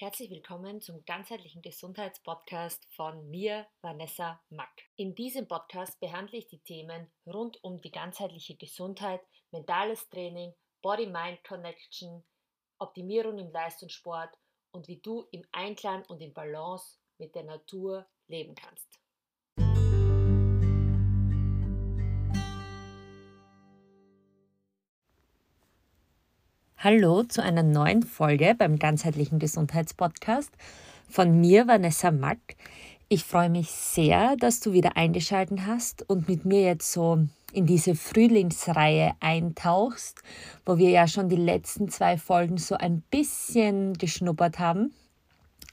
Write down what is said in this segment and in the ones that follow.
Herzlich willkommen zum ganzheitlichen Gesundheitspodcast von mir, Vanessa Mack. In diesem Podcast behandle ich die Themen rund um die ganzheitliche Gesundheit, mentales Training, Body-Mind-Connection, Optimierung im Leistungssport und wie du im Einklang und in Balance mit der Natur leben kannst. Hallo zu einer neuen Folge beim ganzheitlichen Gesundheitspodcast von mir, Vanessa Mack. Ich freue mich sehr, dass du wieder eingeschaltet hast und mit mir jetzt so in diese Frühlingsreihe eintauchst, wo wir ja schon die letzten zwei Folgen so ein bisschen geschnuppert haben.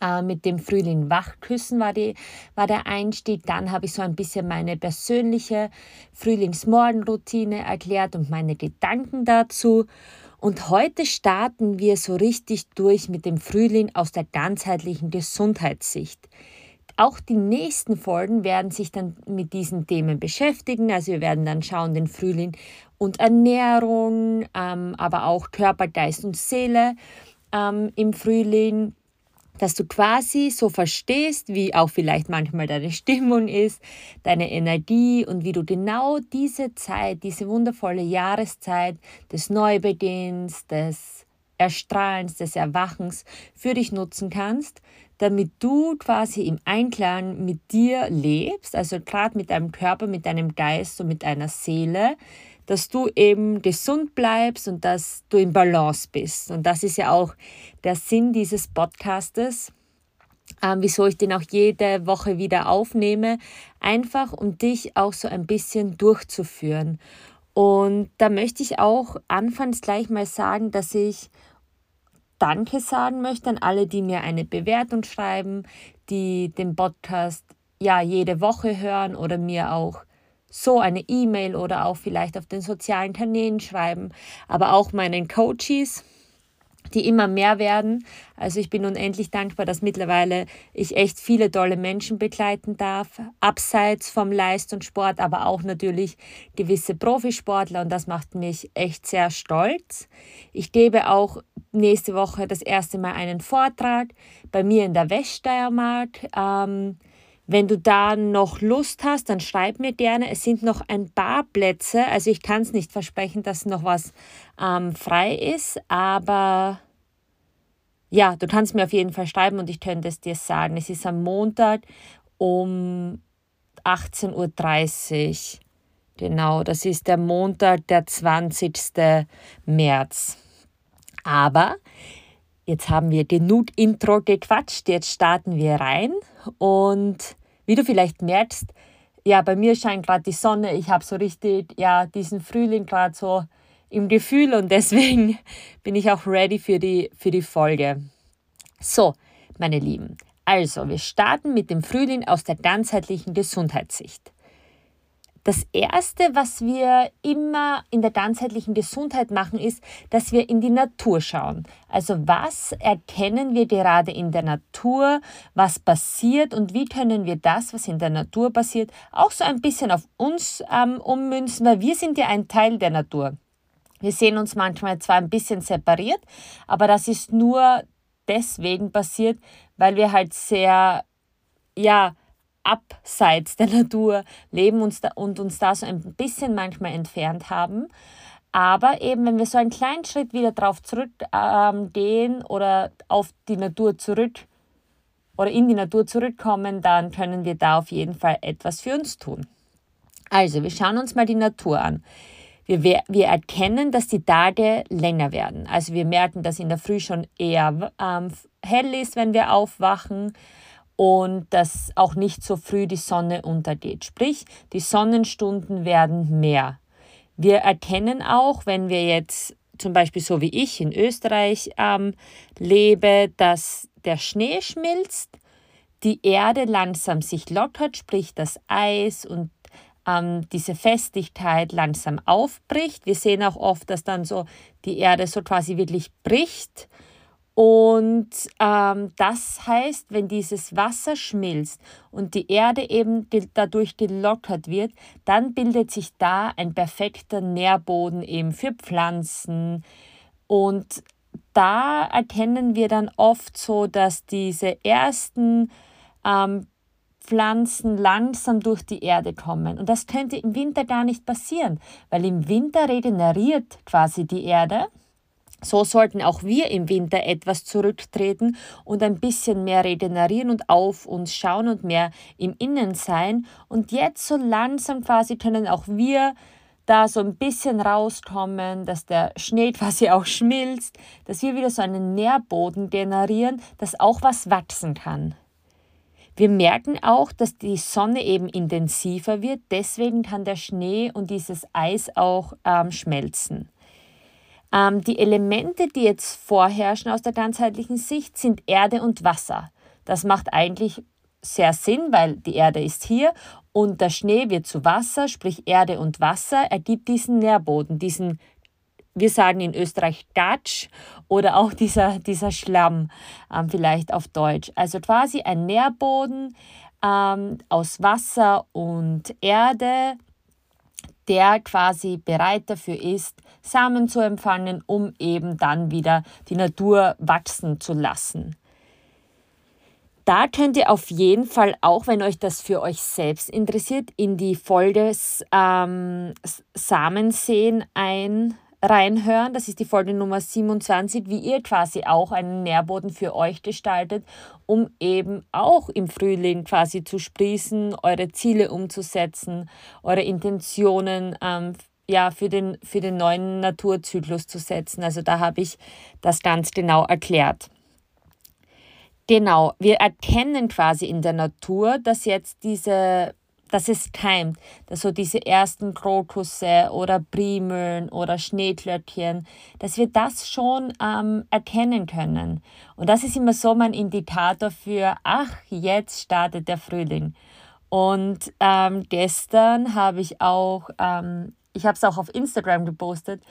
Äh, mit dem Frühling wachküssen war, die, war der Einstieg. Dann habe ich so ein bisschen meine persönliche Frühlingsmorgenroutine erklärt und meine Gedanken dazu. Und heute starten wir so richtig durch mit dem Frühling aus der ganzheitlichen Gesundheitssicht. Auch die nächsten Folgen werden sich dann mit diesen Themen beschäftigen. Also wir werden dann schauen, den Frühling und Ernährung, ähm, aber auch Körper, Geist und Seele ähm, im Frühling dass du quasi so verstehst, wie auch vielleicht manchmal deine Stimmung ist, deine Energie und wie du genau diese Zeit, diese wundervolle Jahreszeit des Neubeginns, des Erstrahlens, des Erwachens für dich nutzen kannst, damit du quasi im Einklang mit dir lebst, also gerade mit deinem Körper, mit deinem Geist und mit deiner Seele, dass du eben gesund bleibst und dass du in Balance bist. Und das ist ja auch der Sinn dieses Podcastes, ähm, wieso ich den auch jede Woche wieder aufnehme, einfach um dich auch so ein bisschen durchzuführen. Und da möchte ich auch anfangs gleich mal sagen, dass ich Danke sagen möchte an alle, die mir eine Bewertung schreiben, die den Podcast ja jede Woche hören oder mir auch so eine E-Mail oder auch vielleicht auf den sozialen Kanälen schreiben, aber auch meinen Coaches, die immer mehr werden. Also ich bin unendlich dankbar, dass mittlerweile ich echt viele tolle Menschen begleiten darf, abseits vom Leistungssport, aber auch natürlich gewisse Profisportler und das macht mich echt sehr stolz. Ich gebe auch nächste Woche das erste Mal einen Vortrag bei mir in der Weststeiermark. Ähm, wenn du da noch Lust hast, dann schreib mir gerne. Es sind noch ein paar Plätze. Also ich kann es nicht versprechen, dass noch was ähm, frei ist, aber ja, du kannst mir auf jeden Fall schreiben und ich könnte es dir sagen. Es ist am Montag um 18.30 Uhr. Genau, das ist der Montag, der 20. März. Aber jetzt haben wir genug Intro gequatscht, jetzt starten wir rein und wie du vielleicht merkst, ja, bei mir scheint gerade die Sonne. Ich habe so richtig, ja, diesen Frühling gerade so im Gefühl und deswegen bin ich auch ready für die, für die Folge. So, meine Lieben, also wir starten mit dem Frühling aus der ganzheitlichen Gesundheitssicht. Das Erste, was wir immer in der ganzheitlichen Gesundheit machen, ist, dass wir in die Natur schauen. Also was erkennen wir gerade in der Natur, was passiert und wie können wir das, was in der Natur passiert, auch so ein bisschen auf uns ähm, ummünzen, weil wir sind ja ein Teil der Natur. Wir sehen uns manchmal zwar ein bisschen separiert, aber das ist nur deswegen passiert, weil wir halt sehr, ja, abseits der Natur leben und uns da so ein bisschen manchmal entfernt haben. Aber eben, wenn wir so einen kleinen Schritt wieder drauf zurückgehen ähm, oder auf die Natur zurück oder in die Natur zurückkommen, dann können wir da auf jeden Fall etwas für uns tun. Also, wir schauen uns mal die Natur an. Wir, wir erkennen, dass die Tage länger werden. Also wir merken, dass in der Früh schon eher ähm, hell ist, wenn wir aufwachen und dass auch nicht so früh die Sonne untergeht. Sprich, die Sonnenstunden werden mehr. Wir erkennen auch, wenn wir jetzt zum Beispiel so wie ich in Österreich ähm, lebe, dass der Schnee schmilzt, die Erde langsam sich lockert, sprich das Eis und ähm, diese Festigkeit langsam aufbricht. Wir sehen auch oft, dass dann so die Erde so quasi wirklich bricht und ähm, das heißt, wenn dieses Wasser schmilzt und die Erde eben dadurch gelockert wird, dann bildet sich da ein perfekter Nährboden eben für Pflanzen. Und da erkennen wir dann oft so, dass diese ersten ähm, Pflanzen langsam durch die Erde kommen. Und das könnte im Winter gar nicht passieren, weil im Winter regeneriert quasi die Erde. So sollten auch wir im Winter etwas zurücktreten und ein bisschen mehr regenerieren und auf uns schauen und mehr im Innen sein. Und jetzt so langsam quasi können auch wir da so ein bisschen rauskommen, dass der Schnee quasi auch schmilzt, dass wir wieder so einen Nährboden generieren, dass auch was wachsen kann. Wir merken auch, dass die Sonne eben intensiver wird, deswegen kann der Schnee und dieses Eis auch ähm, schmelzen. Ähm, die Elemente, die jetzt vorherrschen aus der ganzheitlichen Sicht, sind Erde und Wasser. Das macht eigentlich sehr Sinn, weil die Erde ist hier und der Schnee wird zu Wasser, sprich Erde und Wasser ergibt diesen Nährboden, diesen wir sagen in Österreich Gatsch oder auch dieser, dieser Schlamm ähm, vielleicht auf Deutsch. Also quasi ein Nährboden ähm, aus Wasser und Erde, der quasi bereit dafür ist, Samen zu empfangen, um eben dann wieder die Natur wachsen zu lassen. Da könnt ihr auf jeden Fall auch, wenn euch das für euch selbst interessiert, in die Folge ähm, Samensehen ein reinhören. Das ist die Folge Nummer 27, wie ihr quasi auch einen Nährboden für euch gestaltet, um eben auch im Frühling quasi zu sprießen, eure Ziele umzusetzen, eure Intentionen ähm, ja, für, den, für den neuen Naturzyklus zu setzen. Also da habe ich das ganz genau erklärt. Genau, wir erkennen quasi in der Natur, dass jetzt diese dass es keimt, dass so diese ersten Krokusse oder Primeln oder Schneeklöckchen, dass wir das schon ähm, erkennen können. Und das ist immer so mein Indikator für, ach, jetzt startet der Frühling. Und ähm, gestern habe ich auch, ähm, ich habe es auch auf Instagram gepostet,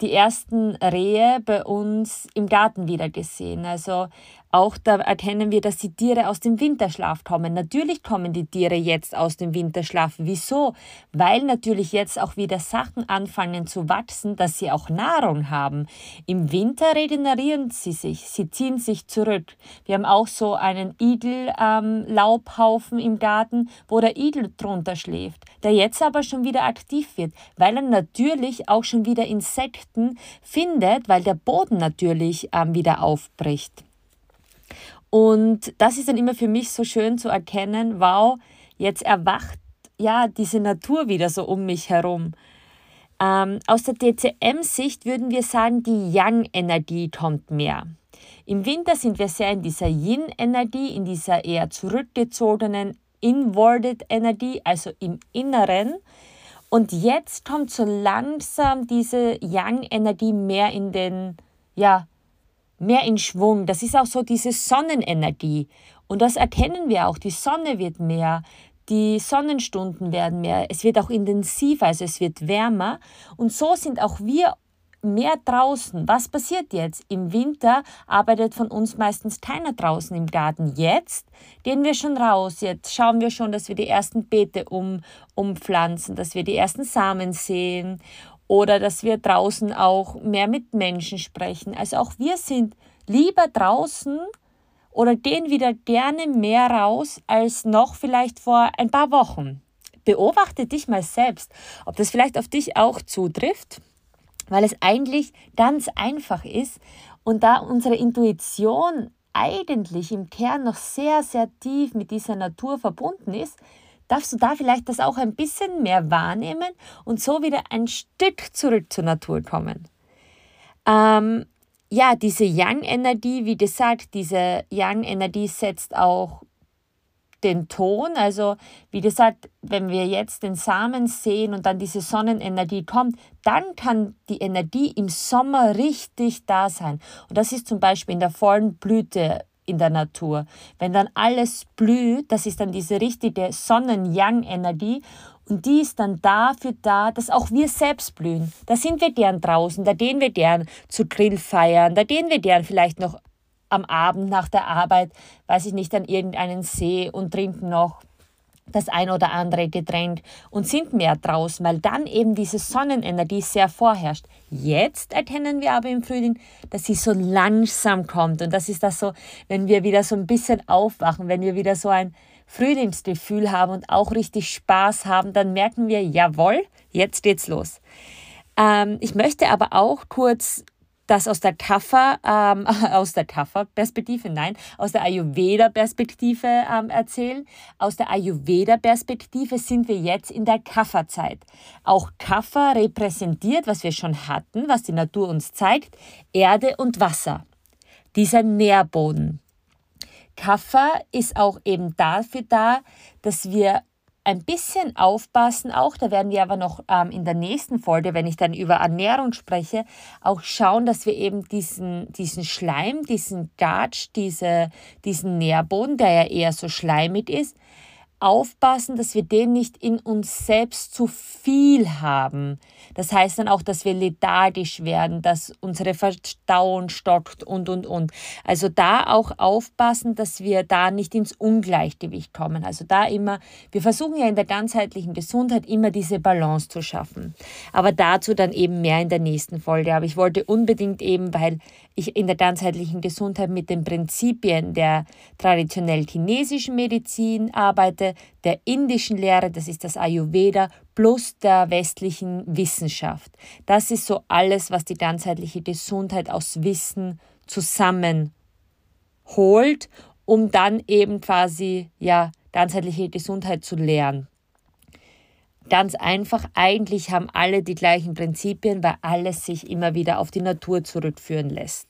die ersten Rehe bei uns im Garten wieder gesehen. Also auch da erkennen wir, dass die Tiere aus dem Winterschlaf kommen. Natürlich kommen die Tiere jetzt aus dem Winterschlaf. Wieso? Weil natürlich jetzt auch wieder Sachen anfangen zu wachsen, dass sie auch Nahrung haben. Im Winter regenerieren sie sich, sie ziehen sich zurück. Wir haben auch so einen Igel-Laubhaufen ähm, im Garten, wo der Igel drunter schläft, der jetzt aber schon wieder aktiv wird, weil er natürlich auch schon wieder Insekten findet, weil der Boden natürlich ähm, wieder aufbricht. Und das ist dann immer für mich so schön zu erkennen, wow, jetzt erwacht ja diese Natur wieder so um mich herum. Ähm, aus der DCM-Sicht würden wir sagen, die Yang-Energie kommt mehr. Im Winter sind wir sehr in dieser Yin-Energie, in dieser eher zurückgezogenen Inwarded Energie, also im Inneren. Und jetzt kommt so langsam diese Yang-Energie mehr in den, ja, mehr in Schwung. Das ist auch so diese Sonnenenergie. Und das erkennen wir auch. Die Sonne wird mehr, die Sonnenstunden werden mehr, es wird auch intensiver, also es wird wärmer. Und so sind auch wir mehr draußen. Was passiert jetzt? Im Winter arbeitet von uns meistens keiner draußen im Garten. Jetzt gehen wir schon raus. Jetzt schauen wir schon, dass wir die ersten Beete um, umpflanzen, dass wir die ersten Samen sehen oder dass wir draußen auch mehr mit Menschen sprechen. Also auch wir sind lieber draußen oder gehen wieder gerne mehr raus als noch vielleicht vor ein paar Wochen. Beobachte dich mal selbst, ob das vielleicht auf dich auch zutrifft, weil es eigentlich ganz einfach ist und da unsere Intuition eigentlich im Kern noch sehr, sehr tief mit dieser Natur verbunden ist, darfst du da vielleicht das auch ein bisschen mehr wahrnehmen und so wieder ein Stück zurück zur Natur kommen. Ähm, ja, diese Yang-Energie, wie gesagt, diese Yang-Energie setzt auch den Ton. Also wie gesagt, wenn wir jetzt den Samen sehen und dann diese Sonnenenergie kommt, dann kann die Energie im Sommer richtig da sein. Und das ist zum Beispiel in der vollen Blüte in der Natur. Wenn dann alles blüht, das ist dann diese richtige Sonnen-Yang-Energie und die ist dann dafür da, dass auch wir selbst blühen. Da sind wir gern draußen, da gehen wir gern zu Grillfeiern, da gehen wir gern vielleicht noch am Abend nach der Arbeit, weiß ich nicht, an irgendeinen See und trinken noch das ein oder andere Getränk und sind mehr draußen, weil dann eben diese Sonnenenergie sehr vorherrscht. Jetzt erkennen wir aber im Frühling, dass sie so langsam kommt und das ist das so, wenn wir wieder so ein bisschen aufwachen, wenn wir wieder so ein Frühlingsgefühl haben und auch richtig Spaß haben, dann merken wir, jawohl, jetzt geht's los. Ähm, ich möchte aber auch kurz das aus der Kapha, ähm, aus der Kapha-Perspektive, nein, aus der Ayurveda-Perspektive ähm, erzählen. Aus der Ayurveda-Perspektive sind wir jetzt in der Kapha-Zeit. Auch Kapha repräsentiert, was wir schon hatten, was die Natur uns zeigt, Erde und Wasser. Dieser Nährboden. Kapha ist auch eben dafür da, dass wir ein bisschen aufpassen auch, da werden wir aber noch ähm, in der nächsten Folge, wenn ich dann über Ernährung spreche, auch schauen, dass wir eben diesen, diesen Schleim, diesen Gatsch, diese, diesen Nährboden, der ja eher so schleimig ist, aufpassen, dass wir den nicht in uns selbst zu viel haben. Das heißt dann auch, dass wir lethargisch werden, dass unsere Verdauung stockt und, und, und. Also da auch aufpassen, dass wir da nicht ins Ungleichgewicht kommen. Also da immer, wir versuchen ja in der ganzheitlichen Gesundheit immer diese Balance zu schaffen. Aber dazu dann eben mehr in der nächsten Folge. Aber ich wollte unbedingt eben, weil ich in der ganzheitlichen Gesundheit mit den Prinzipien der traditionell chinesischen Medizin arbeite, der indischen Lehre, das ist das Ayurveda, plus der westlichen Wissenschaft. Das ist so alles, was die ganzheitliche Gesundheit aus Wissen zusammenholt, um dann eben quasi ja ganzheitliche Gesundheit zu lernen. Ganz einfach, eigentlich haben alle die gleichen Prinzipien, weil alles sich immer wieder auf die Natur zurückführen lässt.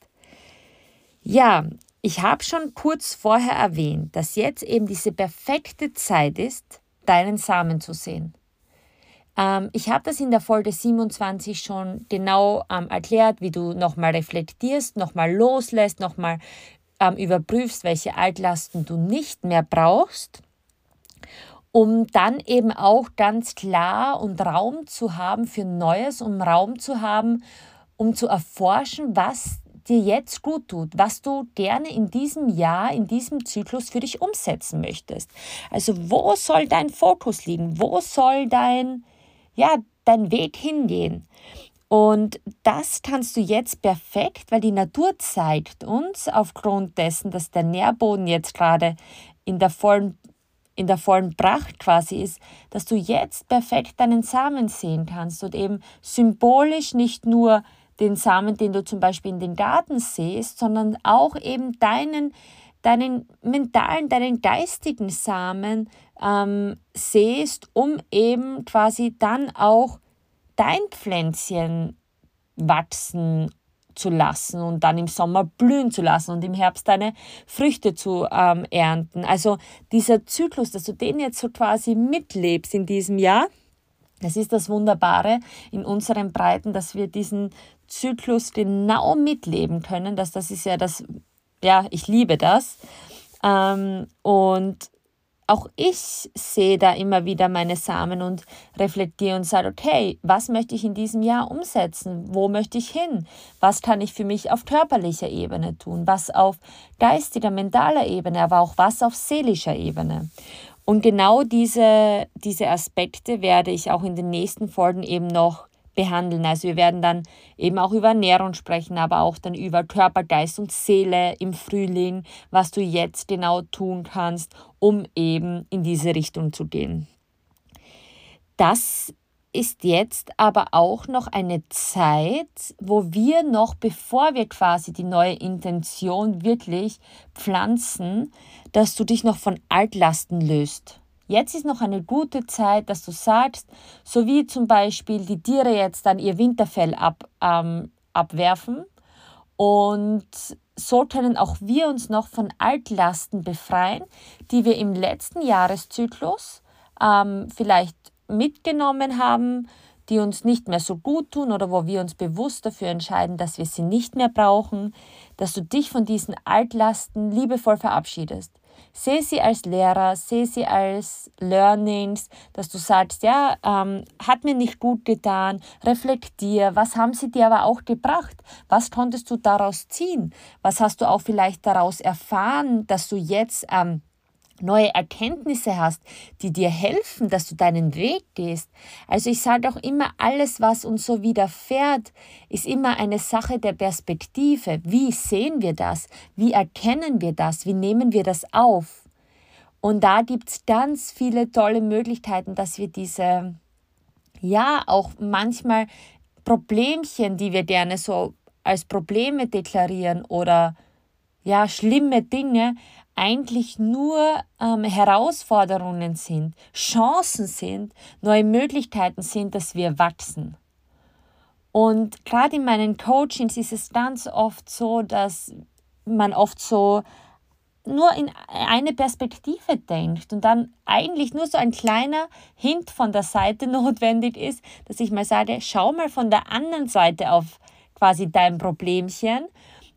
Ja, ich habe schon kurz vorher erwähnt, dass jetzt eben diese perfekte Zeit ist, deinen Samen zu sehen. Ähm, ich habe das in der Folge 27 schon genau ähm, erklärt, wie du nochmal reflektierst, nochmal loslässt, nochmal ähm, überprüfst, welche Altlasten du nicht mehr brauchst um dann eben auch ganz klar und Raum zu haben für Neues, um Raum zu haben, um zu erforschen, was dir jetzt gut tut, was du gerne in diesem Jahr, in diesem Zyklus für dich umsetzen möchtest. Also wo soll dein Fokus liegen? Wo soll dein, ja, dein Weg hingehen? Und das kannst du jetzt perfekt, weil die Natur zeigt uns aufgrund dessen, dass der Nährboden jetzt gerade in der vollen in der vollen Pracht quasi ist, dass du jetzt perfekt deinen Samen sehen kannst und eben symbolisch nicht nur den Samen, den du zum Beispiel in den Garten siehst, sondern auch eben deinen, deinen mentalen, deinen geistigen Samen ähm, siehst, um eben quasi dann auch dein Pflänzchen wachsen zu lassen und dann im Sommer blühen zu lassen und im Herbst deine Früchte zu ähm, ernten. Also dieser Zyklus, dass du den jetzt so quasi mitlebst in diesem Jahr, das ist das Wunderbare in unseren Breiten, dass wir diesen Zyklus genau mitleben können. Das, das ist ja das, ja, ich liebe das. Ähm, und auch ich sehe da immer wieder meine Samen und reflektiere und sage, okay, was möchte ich in diesem Jahr umsetzen? Wo möchte ich hin? Was kann ich für mich auf körperlicher Ebene tun? Was auf geistiger, mentaler Ebene, aber auch was auf seelischer Ebene? Und genau diese, diese Aspekte werde ich auch in den nächsten Folgen eben noch behandeln. Also wir werden dann eben auch über Ernährung sprechen, aber auch dann über Körper, Geist und Seele im Frühling, was du jetzt genau tun kannst, um eben in diese Richtung zu gehen. Das ist jetzt aber auch noch eine Zeit, wo wir noch, bevor wir quasi die neue Intention wirklich pflanzen, dass du dich noch von Altlasten löst. Jetzt ist noch eine gute Zeit, dass du sagst, so wie zum Beispiel die Tiere jetzt dann ihr Winterfell ab, ähm, abwerfen und so können auch wir uns noch von Altlasten befreien, die wir im letzten Jahreszyklus ähm, vielleicht mitgenommen haben, die uns nicht mehr so gut tun oder wo wir uns bewusst dafür entscheiden, dass wir sie nicht mehr brauchen, dass du dich von diesen Altlasten liebevoll verabschiedest. Sehe sie als Lehrer, sehe sie als Learnings, dass du sagst, ja, ähm, hat mir nicht gut getan, reflektier, was haben sie dir aber auch gebracht? Was konntest du daraus ziehen? Was hast du auch vielleicht daraus erfahren, dass du jetzt ähm, neue Erkenntnisse hast, die dir helfen, dass du deinen Weg gehst. Also ich sage auch immer, alles, was uns so widerfährt, ist immer eine Sache der Perspektive. Wie sehen wir das? Wie erkennen wir das? Wie nehmen wir das auf? Und da gibt es ganz viele tolle Möglichkeiten, dass wir diese, ja, auch manchmal Problemchen, die wir gerne so als Probleme deklarieren oder ja, schlimme Dinge, eigentlich nur ähm, Herausforderungen sind, Chancen sind, neue Möglichkeiten sind, dass wir wachsen. Und gerade in meinen Coachings ist es ganz oft so, dass man oft so nur in eine Perspektive denkt und dann eigentlich nur so ein kleiner Hint von der Seite notwendig ist, dass ich mal sage, schau mal von der anderen Seite auf quasi dein Problemchen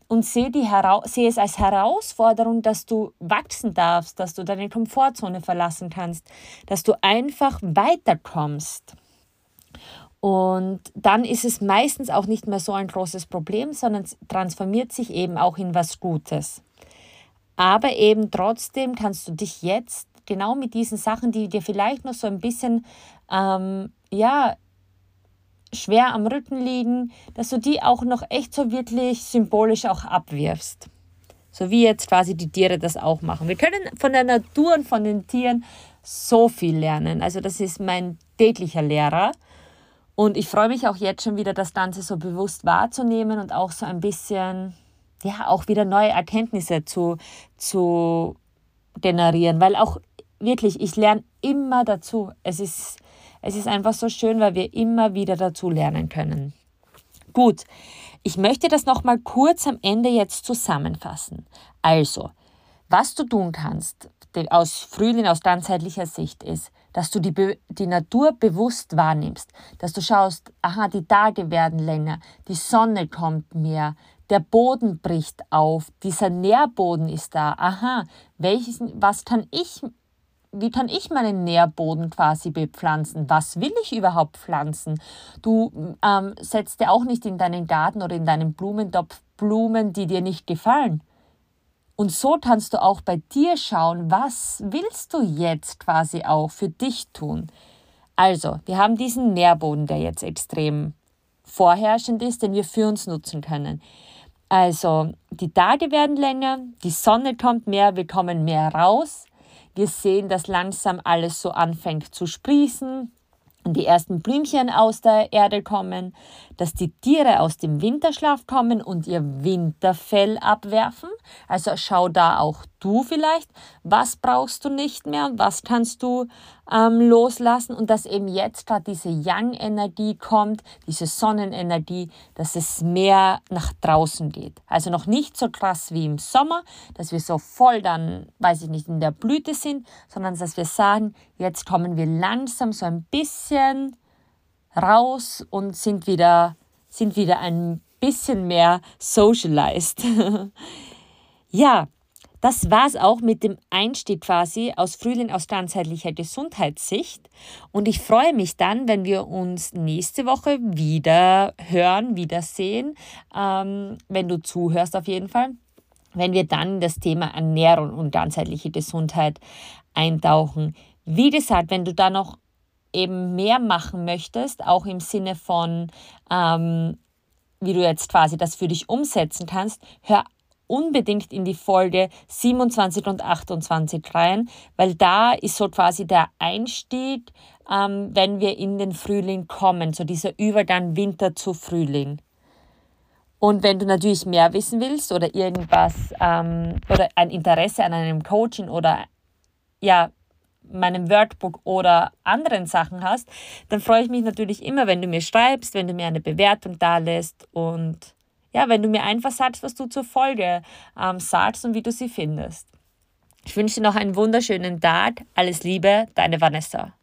und sehe, die sehe es als Herausforderung, dass du wachsen darfst, dass du deine Komfortzone verlassen kannst, dass du einfach weiterkommst. Und dann ist es meistens auch nicht mehr so ein großes Problem, sondern transformiert sich eben auch in was Gutes. Aber eben trotzdem kannst du dich jetzt genau mit diesen Sachen, die dir vielleicht noch so ein bisschen ähm, ja, schwer am Rücken liegen, dass du die auch noch echt so wirklich symbolisch auch abwirfst. So wie jetzt quasi die Tiere das auch machen. Wir können von der Natur und von den Tieren so viel lernen. Also das ist mein täglicher Lehrer. Und ich freue mich auch jetzt schon wieder, das Ganze so bewusst wahrzunehmen und auch so ein bisschen, ja, auch wieder neue Erkenntnisse zu, zu generieren. Weil auch wirklich, ich lerne immer dazu. Es ist es ist einfach so schön, weil wir immer wieder dazu lernen können. Gut, ich möchte das nochmal kurz am Ende jetzt zusammenfassen. Also, was du tun kannst aus Frühling, aus ganzheitlicher Sicht ist, dass du die, die Natur bewusst wahrnimmst, dass du schaust, aha, die Tage werden länger, die Sonne kommt mehr, der Boden bricht auf, dieser Nährboden ist da, aha, welches, was kann ich wie kann ich meinen Nährboden quasi bepflanzen? Was will ich überhaupt pflanzen? Du ähm, setzt ja auch nicht in deinen Garten oder in deinen Blumentopf Blumen, die dir nicht gefallen. Und so kannst du auch bei dir schauen, was willst du jetzt quasi auch für dich tun? Also, wir haben diesen Nährboden, der jetzt extrem vorherrschend ist, den wir für uns nutzen können. Also, die Tage werden länger, die Sonne kommt mehr, wir kommen mehr raus. Wir sehen, dass langsam alles so anfängt zu sprießen und die ersten Blümchen aus der Erde kommen, dass die Tiere aus dem Winterschlaf kommen und ihr Winterfell abwerfen. Also schau da auch du vielleicht, was brauchst du nicht mehr und was kannst du ähm, loslassen und dass eben jetzt gerade diese Yang-Energie kommt, diese Sonnenenergie, dass es mehr nach draußen geht. Also noch nicht so krass wie im Sommer, dass wir so voll dann, weiß ich nicht, in der Blüte sind, sondern dass wir sagen, jetzt kommen wir langsam so ein bisschen raus und sind wieder, sind wieder ein bisschen mehr socialized. ja, das war es auch mit dem Einstieg quasi aus Frühling aus ganzheitlicher Gesundheitssicht. Und ich freue mich dann, wenn wir uns nächste Woche wieder hören, wiedersehen, ähm, wenn du zuhörst auf jeden Fall, wenn wir dann in das Thema Ernährung und ganzheitliche Gesundheit eintauchen. Wie gesagt, wenn du da noch eben mehr machen möchtest, auch im Sinne von, ähm, wie du jetzt quasi das für dich umsetzen kannst, hör unbedingt in die Folge 27 und 28 rein, weil da ist so quasi der Einstieg, ähm, wenn wir in den Frühling kommen, so dieser Übergang Winter zu Frühling. Und wenn du natürlich mehr wissen willst oder irgendwas ähm, oder ein Interesse an einem Coaching oder ja, meinem Workbook oder anderen Sachen hast, dann freue ich mich natürlich immer, wenn du mir schreibst, wenn du mir eine Bewertung da lässt und ja, wenn du mir einfach sagst, was du zur Folge ähm, sagst und wie du sie findest. Ich wünsche dir noch einen wunderschönen Tag. Alles Liebe, deine Vanessa.